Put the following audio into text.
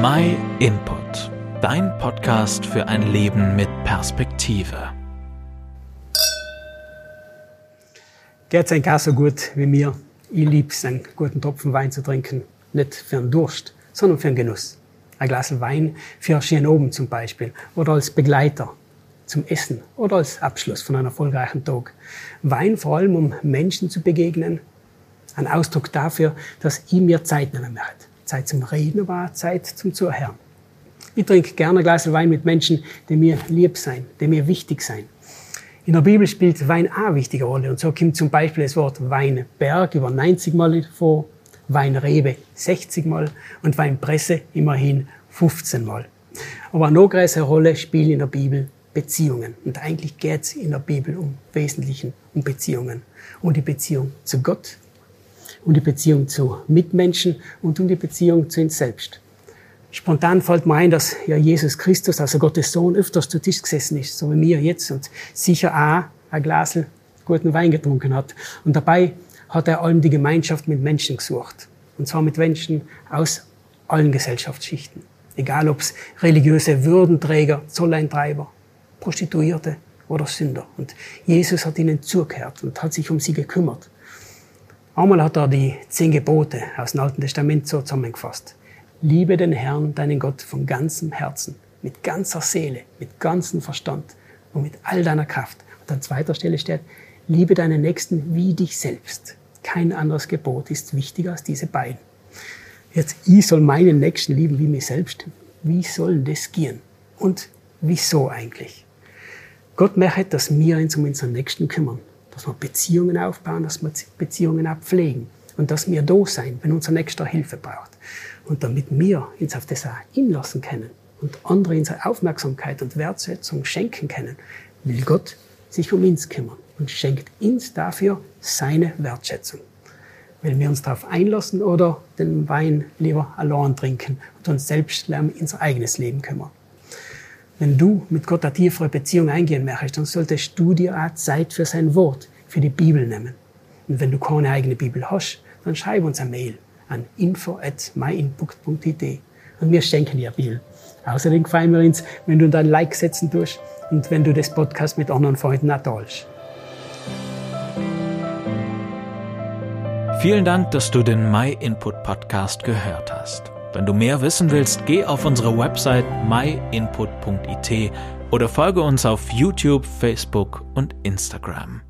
My Input, dein Podcast für ein Leben mit Perspektive. Geht ein gar so gut wie mir. Ich liebe es, einen guten Tropfen Wein zu trinken. Nicht für einen Durst, sondern für einen Genuss. Ein Glas Wein für einen schönen zum Beispiel oder als Begleiter zum Essen oder als Abschluss von einem erfolgreichen Tag. Wein vor allem, um Menschen zu begegnen. Ein Ausdruck dafür, dass ich mir Zeit nehmen möchte. Zeit zum Reden, auch Zeit zum Zuhören. Ich trinke gerne ein Glas Wein mit Menschen, die mir lieb sein, die mir wichtig sein. In der Bibel spielt Wein auch eine wichtige Rolle. Und so kommt zum Beispiel das Wort Weinberg über 90 Mal vor, Weinrebe 60 Mal und Weinpresse immerhin 15 Mal. Aber eine noch größere Rolle spielen in der Bibel Beziehungen. Und eigentlich geht es in der Bibel um Wesentlichen, um Beziehungen. Um die Beziehung zu Gott, um die Beziehung zu Mitmenschen und um die Beziehung zu uns selbst. Spontan fällt mir ein, dass ja Jesus Christus, also Gottes Sohn, öfters zu Tisch gesessen ist, so wie mir jetzt, und sicher auch ein Glas guten Wein getrunken hat. Und dabei hat er allem die Gemeinschaft mit Menschen gesucht. Und zwar mit Menschen aus allen Gesellschaftsschichten. Egal ob es religiöse Würdenträger, Zolleintreiber, Prostituierte oder Sünder. Und Jesus hat ihnen zugehört und hat sich um sie gekümmert. Einmal hat er die zehn Gebote aus dem Alten Testament so zusammengefasst. Liebe den Herrn, deinen Gott, von ganzem Herzen, mit ganzer Seele, mit ganzem Verstand und mit all deiner Kraft. Und an zweiter Stelle steht, liebe deinen Nächsten wie dich selbst. Kein anderes Gebot ist wichtiger als diese beiden. Jetzt, ich soll meinen Nächsten lieben wie mich selbst. Wie soll das gehen? Und wieso eigentlich? Gott möchte, dass wir uns um unseren Nächsten kümmern dass wir Beziehungen aufbauen, dass wir Beziehungen auch pflegen und dass wir da sein, wenn unser Nächster Hilfe braucht. Und damit wir uns auf das auch inlassen können und andere unsere Aufmerksamkeit und Wertschätzung schenken können, will Gott sich um uns kümmern und schenkt uns dafür seine Wertschätzung. Weil wir uns darauf einlassen oder den Wein lieber allein trinken und uns selbst um unser eigenes Leben kümmern. Wenn du mit Gott eine tiefere Beziehung eingehen möchtest, dann solltest du dir auch Zeit für sein Wort, für die Bibel nehmen. Und wenn du keine eigene Bibel hast, dann schreib uns eine Mail an info@myinput.it und wir schenken dir eine Bibel. Außerdem freuen wir uns, wenn du dein Like setzen tust und wenn du das Podcast mit anderen Freunden auch. Vielen Dank, dass du den My Input Podcast gehört hast. Wenn du mehr wissen willst, geh auf unsere Website myinput.it oder folge uns auf YouTube, Facebook und Instagram.